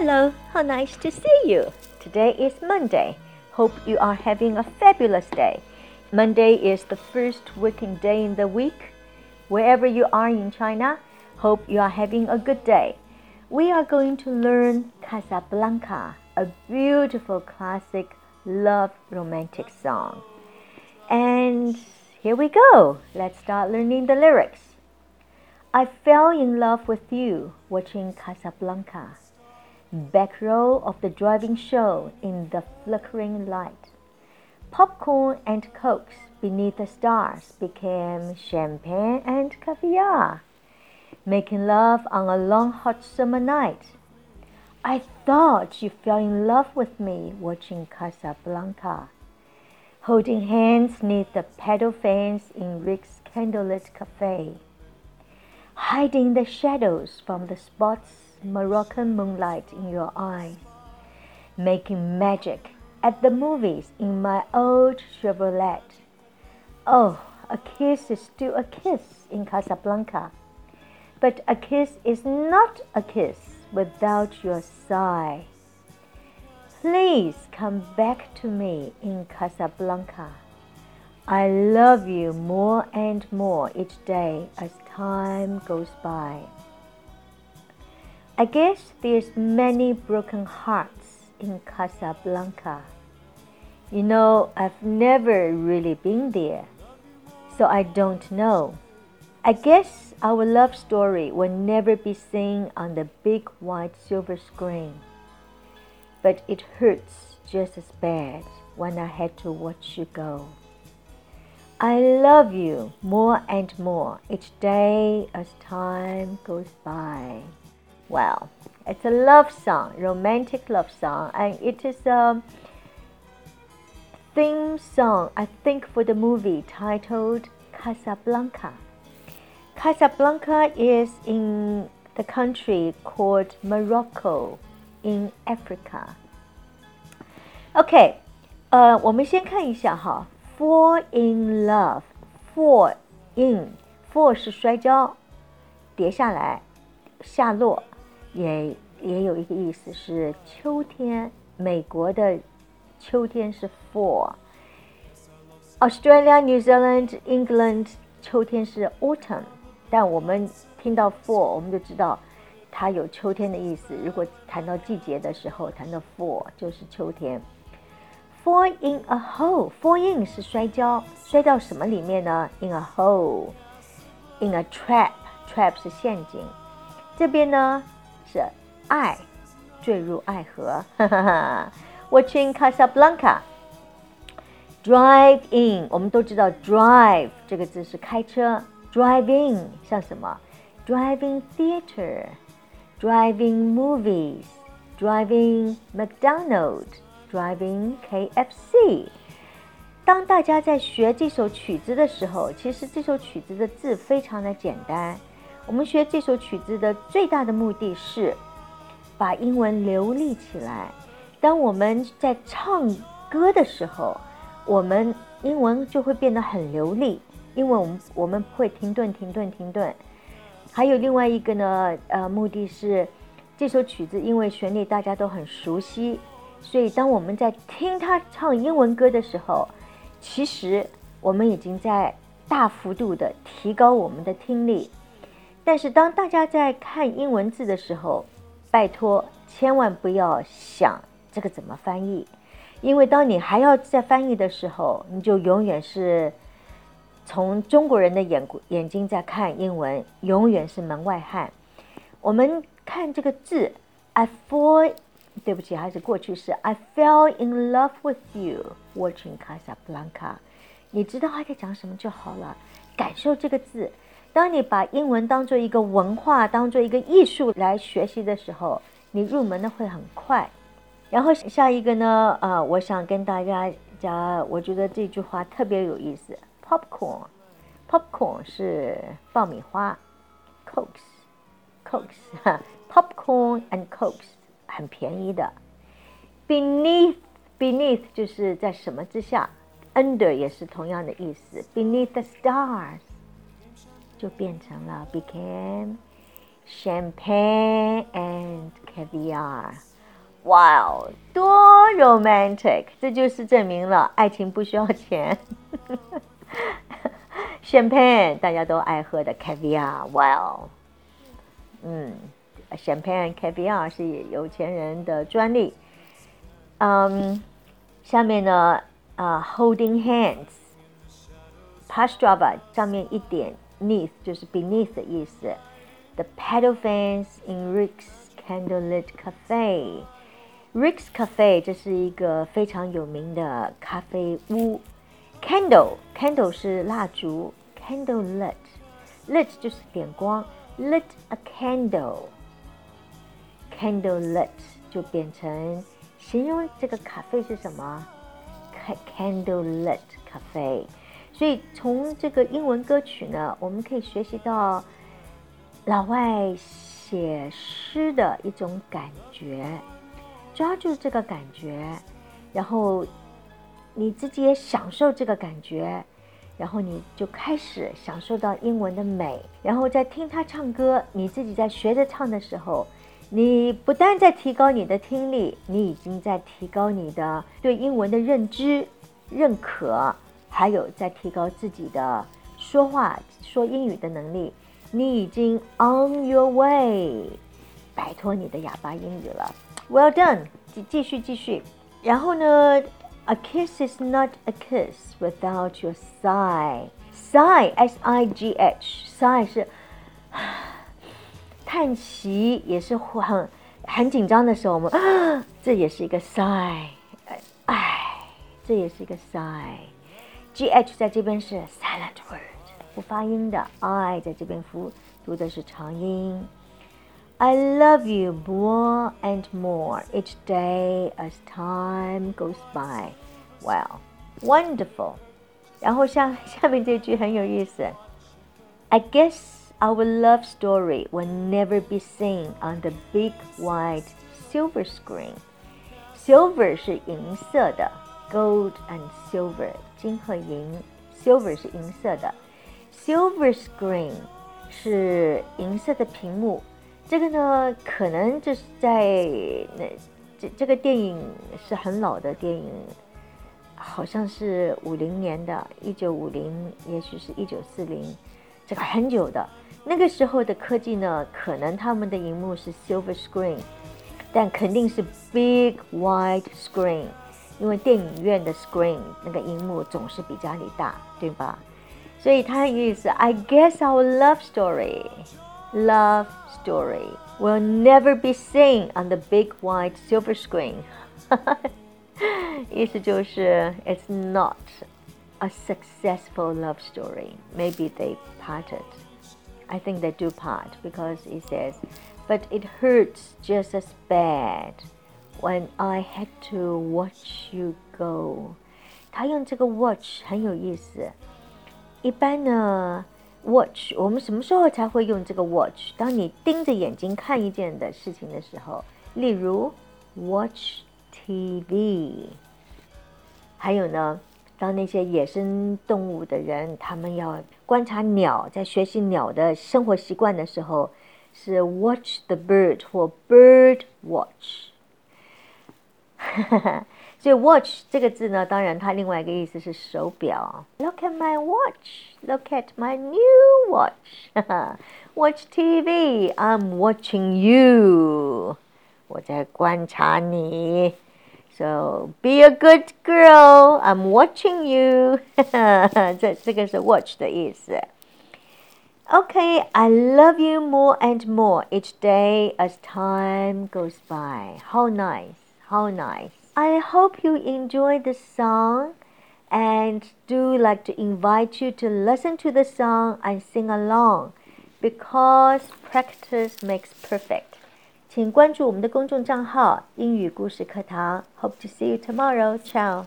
Hello, how nice to see you. Today is Monday. Hope you are having a fabulous day. Monday is the first working day in the week. Wherever you are in China, hope you are having a good day. We are going to learn Casablanca, a beautiful classic love romantic song. And here we go. Let's start learning the lyrics. I fell in love with you watching Casablanca back row of the drive in show in the flickering light. Popcorn and cokes beneath the stars became champagne and caviar. Making love on a long hot summer night. I thought you fell in love with me watching Casablanca. Holding hands neath the paddle fans in Rick's candlelit cafe. Hiding the shadows from the spots Moroccan moonlight in your eyes, making magic at the movies in my old Chevrolet. Oh, a kiss is still a kiss in Casablanca, but a kiss is not a kiss without your sigh. Please come back to me in Casablanca. I love you more and more each day as time goes by. I guess there's many broken hearts in Casablanca. You know, I've never really been there, so I don't know. I guess our love story will never be seen on the big white silver screen. But it hurts just as bad when I had to watch you go. I love you more and more each day as time goes by. Well, it's a love song, romantic love song, and it is a theme song, I think, for the movie titled Casablanca. Casablanca is in the country called Morocco in Africa. OK，呃，我们先看一下哈，fall in love，fall in，fall 是摔跤，跌下来，下落。 也也有一个意思是秋天，美国的秋天是 fall，Australia、New Zealand、England 秋天是 autumn，但我们听到 fall，我们就知道它有秋天的意思。如果谈到季节的时候，谈到 fall 就是秋天。Fall in a hole，fall in 是摔跤，摔到什么里面呢？In a hole，in a trap，trap 是陷阱。这边呢？是爱，坠入爱河。Watching Casablanca，drive in，我们都知道 drive 这个字是开车，drive in 像什么？driving theater，driving movies，driving McDonald，driving KFC。当大家在学这首曲子的时候，其实这首曲子的字非常的简单。我们学这首曲子的最大的目的是把英文流利起来。当我们在唱歌的时候，我们英文就会变得很流利，因为我们我们不会停顿、停顿、停顿。还有另外一个呢，呃，目的是这首曲子因为旋律大家都很熟悉，所以当我们在听他唱英文歌的时候，其实我们已经在大幅度的提高我们的听力。但是当大家在看英文字的时候，拜托千万不要想这个怎么翻译，因为当你还要在翻译的时候，你就永远是从中国人的眼眼睛在看英文，永远是门外汉。我们看这个字，I fall，对不起，还是过去式，I fell in love with you watching Casablanca。你知道他在讲什么就好了，感受这个字。当你把英文当做一个文化、当做一个艺术来学习的时候，你入门的会很快。然后下一个呢？呃，我想跟大家讲，我觉得这句话特别有意思。Popcorn，Popcorn 是爆米花，Cokes，Cokes，Popcorn and Cokes 很便宜的。Beneath，Beneath 就是在什么之下，Under 也是同样的意思。Beneath the stars。就变成了 became champagne and caviar。哇哦，多 romantic！这就是证明了爱情不需要钱。champagne 大家都爱喝的 caviar，哇哦，嗯，champagne caviar 是有钱人的专利。嗯，下面呢，啊，holding hands，pastrava 上面一点 neath 就是 beneath 的意思。The pedal fans in Rick's Candlelit Cafe。Rick's Cafe 这是一个非常有名的咖啡屋。Candle candle 是蜡烛，candle lit lit 就是点光，lit a candle candle lit 就变成形容这个咖啡是什么？candle lit cafe。 所以从这个英文歌曲呢，我们可以学习到老外写诗的一种感觉。抓住这个感觉，然后你自己也享受这个感觉，然后你就开始享受到英文的美。然后在听他唱歌，你自己在学着唱的时候，你不但在提高你的听力，你已经在提高你的对英文的认知、认可，还有在提高自己的说话、说英语的能力。你已经 on your way，摆脱你的哑巴英语了。Well done，继继续继续。然后呢，A kiss is not a kiss without your sigh. Sigh, S-I-G-H, sigh 是叹息，也是很很紧张的时候，我们这也是一个 sigh，哎，这也是一个 sigh。G-H 在这边是 silent word，不发音的，I 在这边读读的是长音。I love you more and more each day as time goes by. Wow, wonderful. 然后下下面这句很有意思。I guess our love story will never be seen on the big white silver screen. Silver 是银色的，gold and silver 金和银，silver 是银色的，silver screen 是银色的屏幕。这个呢，可能就是在那这这个电影是很老的电影，好像是五零年的，一九五零，也许是一九四零，这个很久的。那个时候的科技呢，可能他们的荧幕是 silver screen，但肯定是 big white screen，因为电影院的 screen 那个荧幕总是比家里大，对吧？所以它的意思，I guess our love story。love story will never be seen on the big white silver screen. 意思就是 it's not a successful love story. Maybe they parted. I think they do part because it says, but it hurts just as bad when I had to watch you go. 他用这个 watch 很有意思。一般呢。Watch，我们什么时候才会用这个 watch？当你盯着眼睛看一件的事情的时候，例如 watch TV。还有呢，当那些野生动物的人，他们要观察鸟，在学习鸟的生活习惯的时候，是 watch the bird 或 bird watch。 所以 watch 这个字呢，当然它另外一个意思是手表。Look at my watch. Look at my new watch. Watch TV. I'm watching you. 我在观察你。So be a good girl. I'm watching you. 这这个是 watch 的意思。Okay, I love you more and more each day as time goes by. How nice. How nice. I hope you enjoy the song and do like to invite you to listen to the song and sing along because practice makes perfect. 请关注我们的公众账号“英语故事课堂”。Hope to see you tomorrow. Ciao.